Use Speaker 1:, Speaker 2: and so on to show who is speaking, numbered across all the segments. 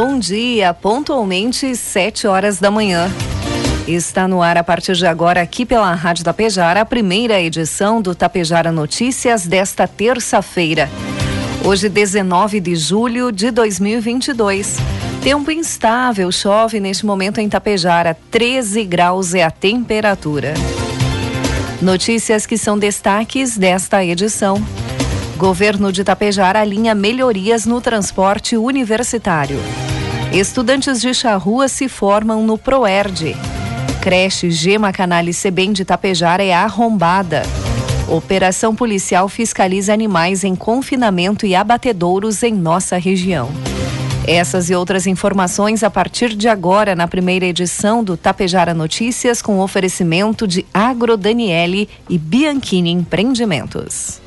Speaker 1: Bom dia, pontualmente sete horas da manhã. Está no ar a partir de agora aqui pela Rádio Tapejara a primeira edição do Tapejara Notícias desta terça-feira. Hoje, 19 de julho de 2022. Tempo instável, chove neste momento em Tapejara, 13 graus é a temperatura. Notícias que são destaques desta edição. Governo de Tapejara alinha melhorias no transporte universitário. Estudantes de charrua se formam no Proerd. Creche Gema Canale Sebem de Tapejara é arrombada. Operação policial fiscaliza animais em confinamento e abatedouros em nossa região. Essas e outras informações a partir de agora na primeira edição do Tapejara Notícias com oferecimento de Agro Daniele e Bianchini Empreendimentos.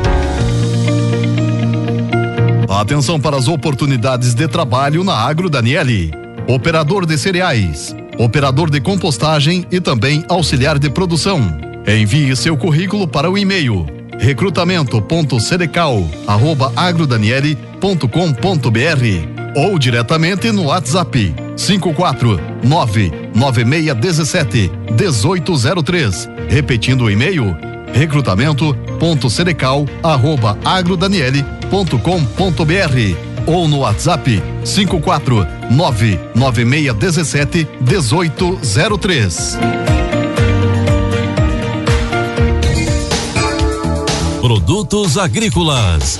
Speaker 2: Atenção para as oportunidades de trabalho na Agro Daniele. Operador de cereais, operador de compostagem e também auxiliar de produção. Envie seu currículo para o e-mail recrutamento.cerecal@agrodaniele.com.br ou diretamente no WhatsApp 54 99617 1803. Repetindo o e-mail recrutamento.cerecal@agrodaniele.com.br ou no WhatsApp 54 99617 1803.
Speaker 3: Produtos agrícolas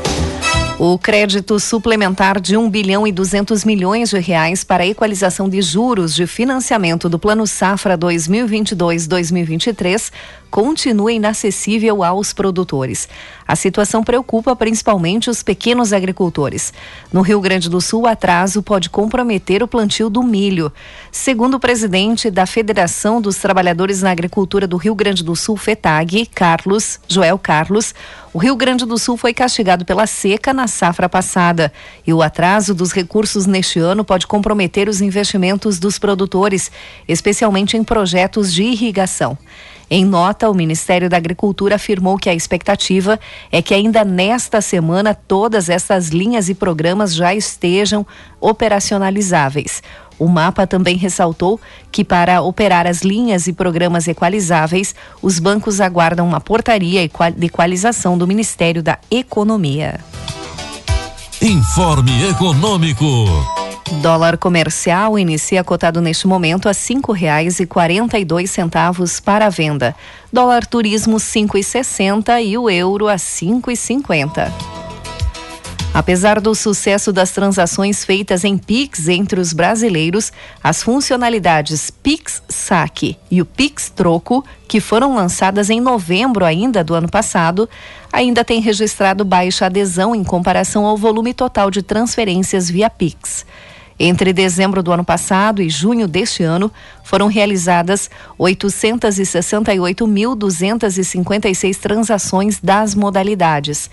Speaker 1: O crédito suplementar de 1 bilhão e 200 milhões de reais para a equalização de juros de financiamento do Plano Safra 2022-2023 continua inacessível aos produtores. A situação preocupa principalmente os pequenos agricultores. No Rio Grande do Sul, o atraso pode comprometer o plantio do milho. Segundo o presidente da Federação dos Trabalhadores na Agricultura do Rio Grande do Sul, FETAG, Carlos, Joel Carlos, o Rio Grande do Sul foi castigado pela seca na safra passada e o atraso dos recursos neste ano pode comprometer os investimentos dos produtores, especialmente em projetos de irrigação. Em nota, o Ministério da Agricultura afirmou que a expectativa é que ainda nesta semana todas essas linhas e programas já estejam operacionalizáveis. O mapa também ressaltou que, para operar as linhas e programas equalizáveis, os bancos aguardam uma portaria de equalização do Ministério da Economia.
Speaker 3: Informe Econômico.
Speaker 1: Dólar comercial inicia cotado neste momento a cinco reais e quarenta e dois centavos para a venda. Dólar turismo cinco e sessenta e o euro a cinco e cinquenta. Apesar do sucesso das transações feitas em Pix entre os brasileiros, as funcionalidades Pix Saque e o Pix Troco, que foram lançadas em novembro ainda do ano passado, ainda têm registrado baixa adesão em comparação ao volume total de transferências via Pix. Entre dezembro do ano passado e junho deste ano, foram realizadas 868.256 transações das modalidades.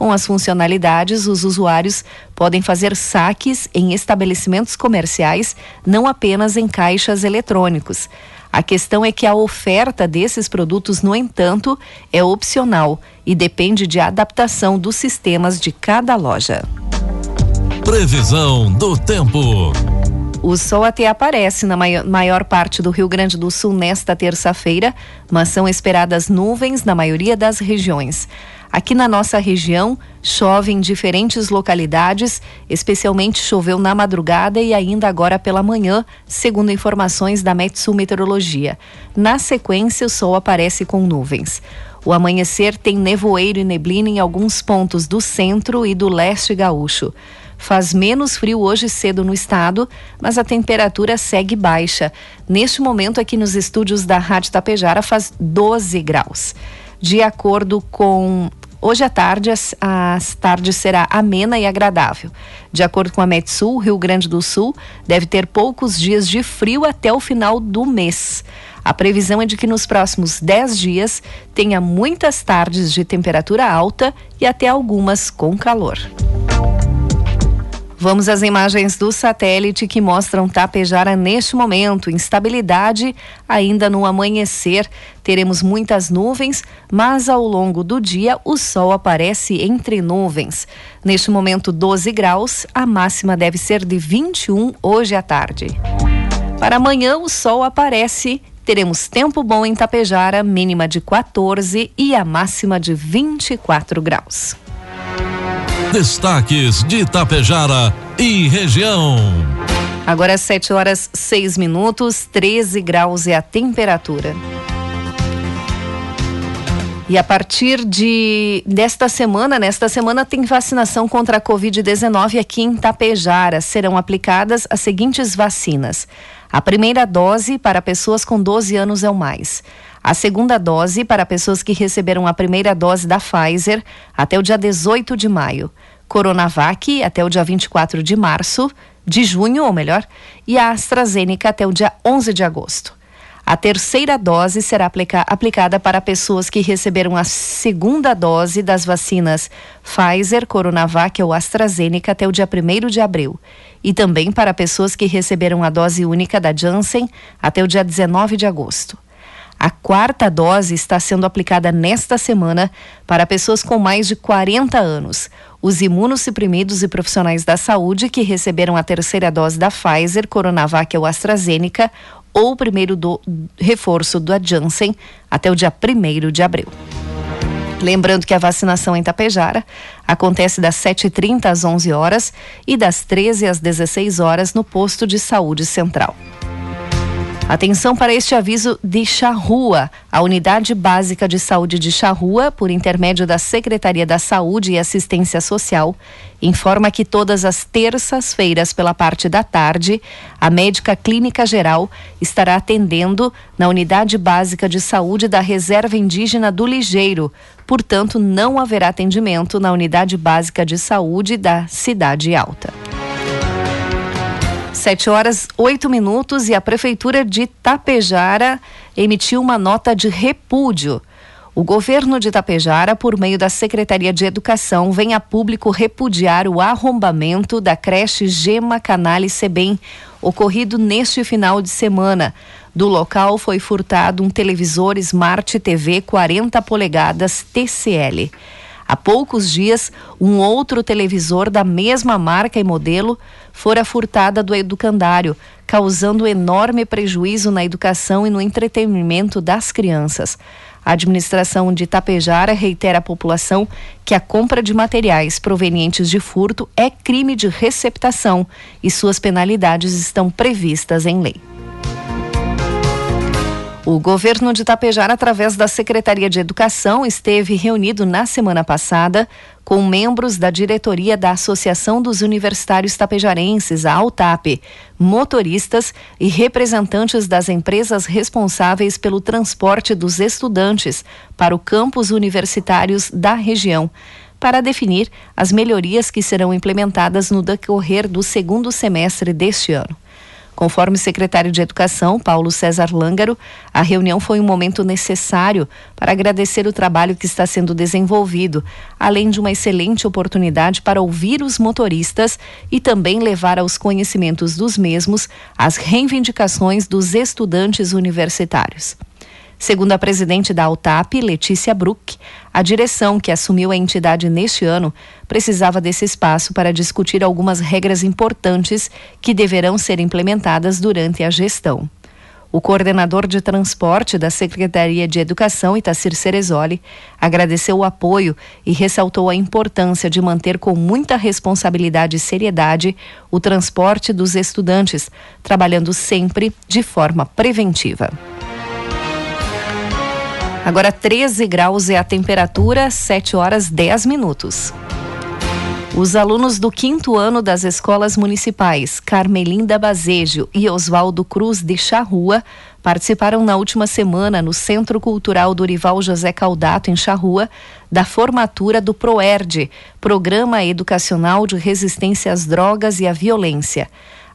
Speaker 1: Com as funcionalidades, os usuários podem fazer saques em estabelecimentos comerciais, não apenas em caixas eletrônicos. A questão é que a oferta desses produtos, no entanto, é opcional e depende de adaptação dos sistemas de cada loja.
Speaker 3: Previsão do tempo.
Speaker 1: O sol até aparece na maior, parte do Rio Grande do Sul nesta terça-feira, mas são esperadas nuvens na maioria das regiões. Aqui na nossa região, chove em diferentes localidades, especialmente choveu na madrugada e ainda agora pela manhã, segundo informações da Metsul Meteorologia. Na sequência, o sol aparece com nuvens. O amanhecer tem nevoeiro e neblina em alguns pontos do centro e do leste gaúcho. Faz menos frio hoje cedo no estado, mas a temperatura segue baixa. Neste momento, aqui nos estúdios da Rádio Tapejara, faz 12 graus. De acordo com Hoje à tarde, as tardes será amena e agradável. De acordo com a Metsul, Rio Grande do Sul deve ter poucos dias de frio até o final do mês. A previsão é de que nos próximos 10 dias tenha muitas tardes de temperatura alta e até algumas com calor. Vamos às imagens do satélite que mostram Tapejara neste momento. Instabilidade ainda no amanhecer. Teremos muitas nuvens, mas ao longo do dia o sol aparece entre nuvens. Neste momento, 12 graus. A máxima deve ser de 21 hoje à tarde. Para amanhã, o sol aparece. Teremos tempo bom em Tapejara, mínima de 14 e a máxima de 24 graus.
Speaker 3: Destaques de Itapejara e região.
Speaker 1: Agora 7 horas 6 minutos, 13 graus é a temperatura. E a partir de desta semana, nesta semana tem vacinação contra a Covid-19 aqui em Tapejara. Serão aplicadas as seguintes vacinas: a primeira dose para pessoas com 12 anos ou mais. A segunda dose para pessoas que receberam a primeira dose da Pfizer até o dia 18 de maio. Coronavac até o dia 24 de março, de junho, ou melhor, e a AstraZeneca até o dia 11 de agosto. A terceira dose será aplica aplicada para pessoas que receberam a segunda dose das vacinas Pfizer, Coronavac ou AstraZeneca até o dia 1 de abril. E também para pessoas que receberam a dose única da Janssen até o dia 19 de agosto. A quarta dose está sendo aplicada nesta semana para pessoas com mais de 40 anos. Os imunossuprimidos e profissionais da saúde que receberam a terceira dose da Pfizer, Coronavac ou AstraZeneca ou o primeiro do reforço da Janssen até o dia 1 de abril. Lembrando que a vacinação em Tapejara acontece das 7h30 às 11 horas e das 13 às 16 horas no posto de saúde central. Atenção para este aviso de Charrua. A Unidade Básica de Saúde de Charrua, por intermédio da Secretaria da Saúde e Assistência Social, informa que todas as terças-feiras, pela parte da tarde, a médica clínica geral estará atendendo na Unidade Básica de Saúde da Reserva Indígena do Ligeiro. Portanto, não haverá atendimento na Unidade Básica de Saúde da Cidade Alta. Sete horas, oito minutos e a Prefeitura de Tapejara emitiu uma nota de repúdio. O governo de Tapejara, por meio da Secretaria de Educação, vem a público repudiar o arrombamento da creche Gema Canale Sebem, ocorrido neste final de semana. Do local foi furtado um televisor Smart TV 40 polegadas TCL. Há poucos dias, um outro televisor da mesma marca e modelo fora furtada do educandário, causando enorme prejuízo na educação e no entretenimento das crianças. A administração de Tapejara reitera à população que a compra de materiais provenientes de furto é crime de receptação e suas penalidades estão previstas em lei. O governo de Tapejara, através da Secretaria de Educação, esteve reunido na semana passada com membros da diretoria da Associação dos Universitários Tapejarenses, a AUTAP, motoristas e representantes das empresas responsáveis pelo transporte dos estudantes para o campus universitários da região, para definir as melhorias que serão implementadas no decorrer do segundo semestre deste ano. Conforme o secretário de Educação, Paulo César Lângaro, a reunião foi um momento necessário para agradecer o trabalho que está sendo desenvolvido, além de uma excelente oportunidade para ouvir os motoristas e também levar aos conhecimentos dos mesmos as reivindicações dos estudantes universitários. Segundo a presidente da Altap, Letícia Bruck, a direção que assumiu a entidade neste ano precisava desse espaço para discutir algumas regras importantes que deverão ser implementadas durante a gestão. O coordenador de transporte da Secretaria de Educação, Itacir Cerezoli, agradeceu o apoio e ressaltou a importância de manter com muita responsabilidade e seriedade o transporte dos estudantes, trabalhando sempre de forma preventiva. Agora 13 graus é a temperatura, 7 horas 10 minutos. Os alunos do quinto ano das escolas municipais Carmelinda Bazejo e Oswaldo Cruz de Charrua participaram na última semana no Centro Cultural Dorival José Caldato, em Charrua, da formatura do PROERD, Programa Educacional de Resistência às Drogas e à Violência.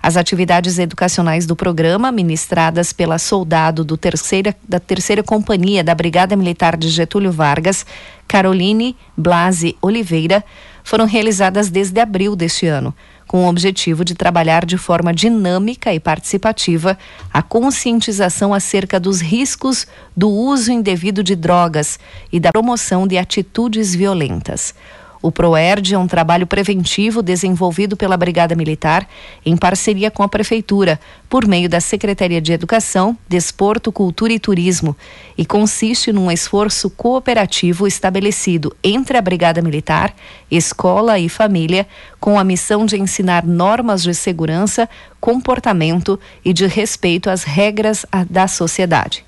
Speaker 1: As atividades educacionais do programa, ministradas pela soldado do terceira, da terceira companhia da Brigada Militar de Getúlio Vargas, Caroline Blase Oliveira, foram realizadas desde abril deste ano, com o objetivo de trabalhar de forma dinâmica e participativa a conscientização acerca dos riscos do uso indevido de drogas e da promoção de atitudes violentas. O PROERD é um trabalho preventivo desenvolvido pela Brigada Militar em parceria com a Prefeitura, por meio da Secretaria de Educação, Desporto, Cultura e Turismo, e consiste num esforço cooperativo estabelecido entre a Brigada Militar, escola e família, com a missão de ensinar normas de segurança, comportamento e de respeito às regras da sociedade.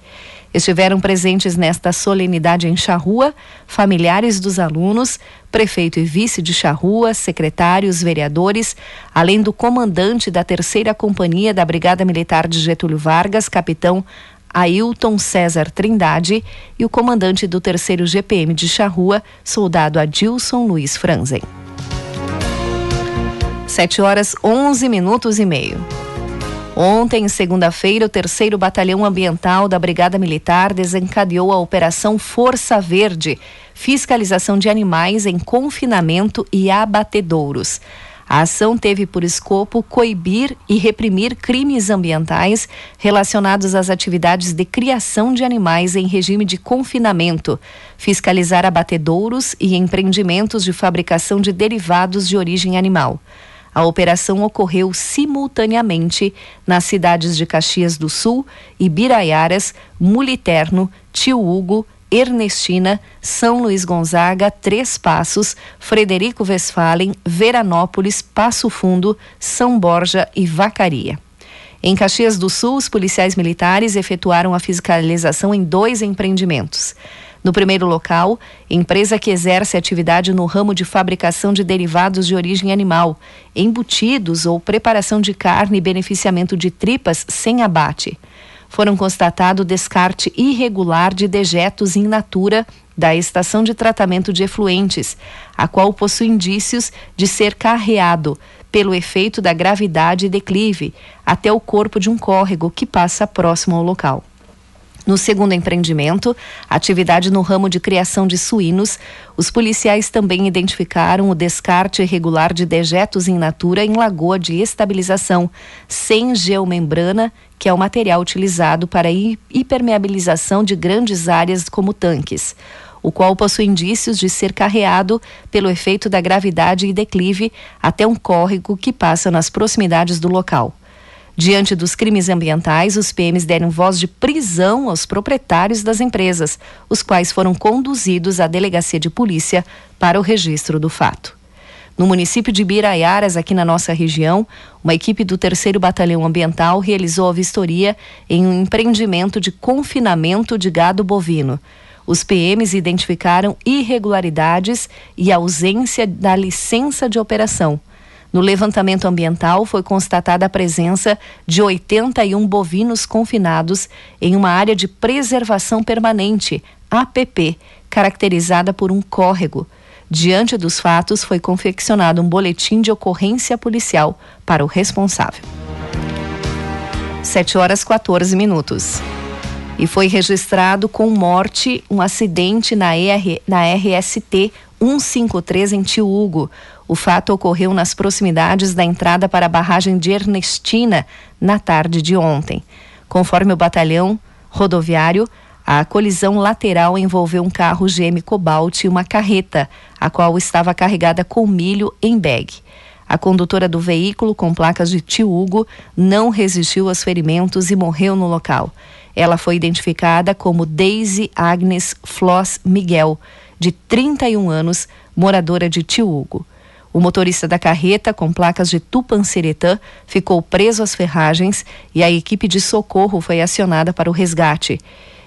Speaker 1: Estiveram presentes nesta solenidade em Charrua familiares dos alunos, prefeito e vice de Charrua, secretários, vereadores, além do comandante da terceira companhia da Brigada Militar de Getúlio Vargas, capitão Ailton César Trindade, e o comandante do terceiro GPM de Charrua, soldado Adilson Luiz Franzen. 7 horas 11 minutos e meio. Ontem, segunda-feira, o terceiro Batalhão Ambiental da Brigada Militar desencadeou a Operação Força Verde, fiscalização de animais em confinamento e abatedouros. A ação teve por escopo coibir e reprimir crimes ambientais relacionados às atividades de criação de animais em regime de confinamento, fiscalizar abatedouros e empreendimentos de fabricação de derivados de origem animal. A operação ocorreu simultaneamente nas cidades de Caxias do Sul, Ibiraiaras, Muliterno, Tio Hugo, Ernestina, São Luís Gonzaga, Três Passos, Frederico Westphalen, Veranópolis, Passo Fundo, São Borja e Vacaria. Em Caxias do Sul, os policiais militares efetuaram a fiscalização em dois empreendimentos. No primeiro local, empresa que exerce atividade no ramo de fabricação de derivados de origem animal, embutidos ou preparação de carne e beneficiamento de tripas sem abate. Foram constatado descarte irregular de dejetos in natura da estação de tratamento de efluentes, a qual possui indícios de ser carreado pelo efeito da gravidade e declive até o corpo de um córrego que passa próximo ao local. No segundo empreendimento, atividade no ramo de criação de suínos, os policiais também identificaram o descarte irregular de dejetos in natura em lagoa de estabilização, sem geomembrana, que é o material utilizado para hipermeabilização de grandes áreas como tanques o qual possui indícios de ser carreado pelo efeito da gravidade e declive até um córrego que passa nas proximidades do local. Diante dos crimes ambientais, os PMs deram voz de prisão aos proprietários das empresas, os quais foram conduzidos à delegacia de polícia para o registro do fato. No município de Biraiaras, aqui na nossa região, uma equipe do 3 Batalhão Ambiental realizou a vistoria em um empreendimento de confinamento de gado bovino. Os PMs identificaram irregularidades e ausência da licença de operação. No levantamento ambiental foi constatada a presença de 81 bovinos confinados em uma área de preservação permanente, APP, caracterizada por um córrego. Diante dos fatos, foi confeccionado um boletim de ocorrência policial para o responsável. 7 horas 14 minutos. E foi registrado com morte um acidente na, ER, na RST 153 em Tio Hugo. O fato ocorreu nas proximidades da entrada para a barragem de Ernestina na tarde de ontem. Conforme o batalhão rodoviário, A colisão lateral envolveu um carro GM Cobalt e uma carreta, a qual estava carregada com milho em bag. A condutora do veículo, com placas de tio Hugo, não resistiu aos ferimentos e morreu no local. Ela foi identificada como Daisy Agnes Floss Miguel, de 31 anos, moradora de tio Hugo. O motorista da carreta, com placas de Tupanciretã, ficou preso às ferragens e a equipe de socorro foi acionada para o resgate.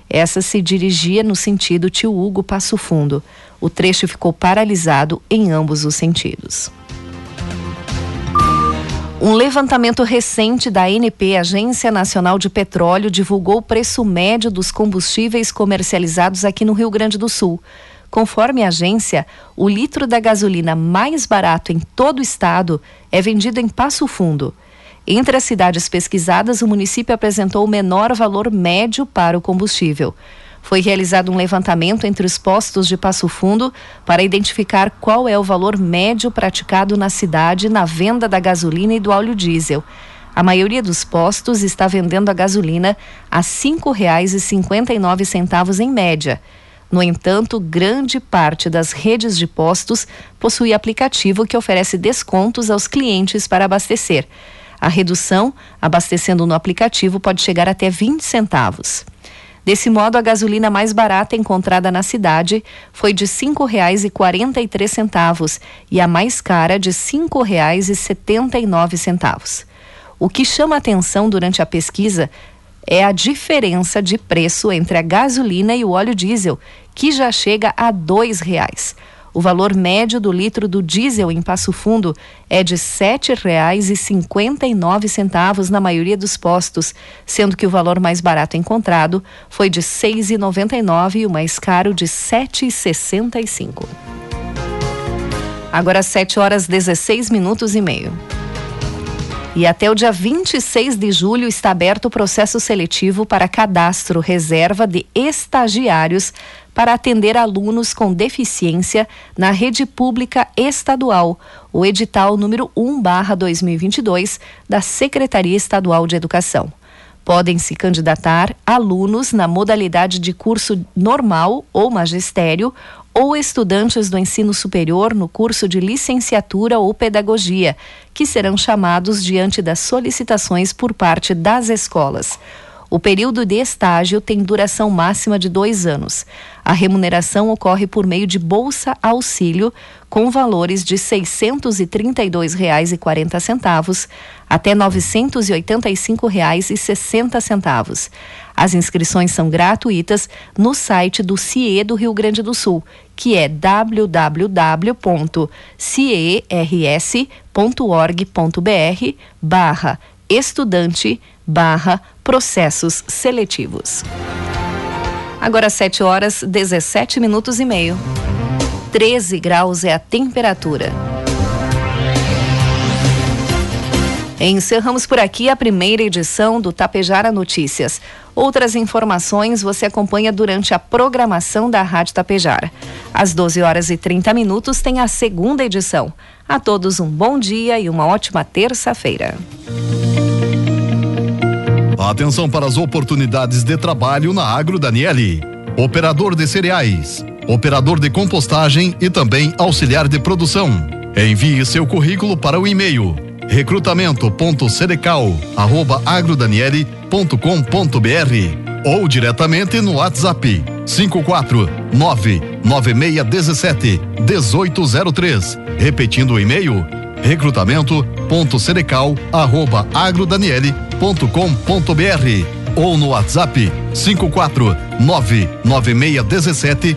Speaker 1: Essa se dirigia no sentido Tio Hugo Passo Fundo. O trecho ficou paralisado em ambos os sentidos. Um levantamento recente da ANP, Agência Nacional de Petróleo, divulgou o preço médio dos combustíveis comercializados aqui no Rio Grande do Sul. Conforme a agência, o litro da gasolina mais barato em todo o estado é vendido em Passo Fundo. Entre as cidades pesquisadas, o município apresentou o menor valor médio para o combustível. Foi realizado um levantamento entre os postos de Passo Fundo para identificar qual é o valor médio praticado na cidade na venda da gasolina e do óleo diesel. A maioria dos postos está vendendo a gasolina a R$ 5,59 em média. No entanto, grande parte das redes de postos possui aplicativo que oferece descontos aos clientes para abastecer. A redução, abastecendo no aplicativo, pode chegar até 20 centavos. Desse modo, a gasolina mais barata encontrada na cidade foi de R$ 5,43 e a mais cara de R$ 5,79. O que chama atenção durante a pesquisa é a diferença de preço entre a gasolina e o óleo diesel, que já chega a dois reais. O valor médio do litro do diesel em Passo Fundo é de R$ 7,59 na maioria dos postos, sendo que o valor mais barato encontrado foi de R$ 6,99 e o mais caro de R$ 7,65. Agora 7 horas 16 minutos e meio. E até o dia 26 de julho está aberto o processo seletivo para cadastro reserva de estagiários para atender alunos com deficiência na rede pública estadual, o edital número 1/2022 da Secretaria Estadual de Educação. Podem se candidatar alunos na modalidade de curso normal ou magistério ou estudantes do ensino superior no curso de licenciatura ou pedagogia, que serão chamados diante das solicitações por parte das escolas. O período de estágio tem duração máxima de dois anos. A remuneração ocorre por meio de bolsa auxílio, com valores de R$ 632,40 até R$ 985,60. As inscrições são gratuitas no site do CIE do Rio Grande do Sul, que é www.ciers.org.br barra estudante barra processos seletivos. Agora 7 horas 17 minutos e meio. 13 graus é a temperatura. Encerramos por aqui a primeira edição do Tapejara Notícias. Outras informações você acompanha durante a programação da Rádio Tapejara. Às 12 horas e 30 minutos tem a segunda edição. A todos um bom dia e uma ótima terça-feira.
Speaker 2: Atenção para as oportunidades de trabalho na Agro Daniele. Operador de cereais, operador de compostagem e também auxiliar de produção. Envie seu currículo para o e-mail recrutamento.cerecal@agrodaniele.com.br ou diretamente no WhatsApp 5499617 1803. Repetindo o e-mail recrutamento.cerecal@agrodaniele.com.br ou no WhatsApp 5499617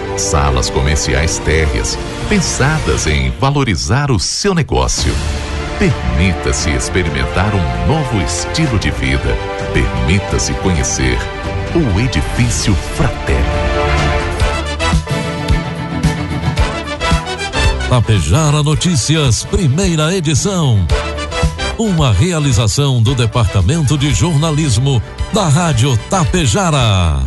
Speaker 4: Salas comerciais térreas, pensadas em valorizar o seu negócio. Permita-se experimentar um novo estilo de vida. Permita-se conhecer o Edifício Fraterno.
Speaker 3: Tapejara Notícias, primeira edição. Uma realização do Departamento de Jornalismo da Rádio Tapejara.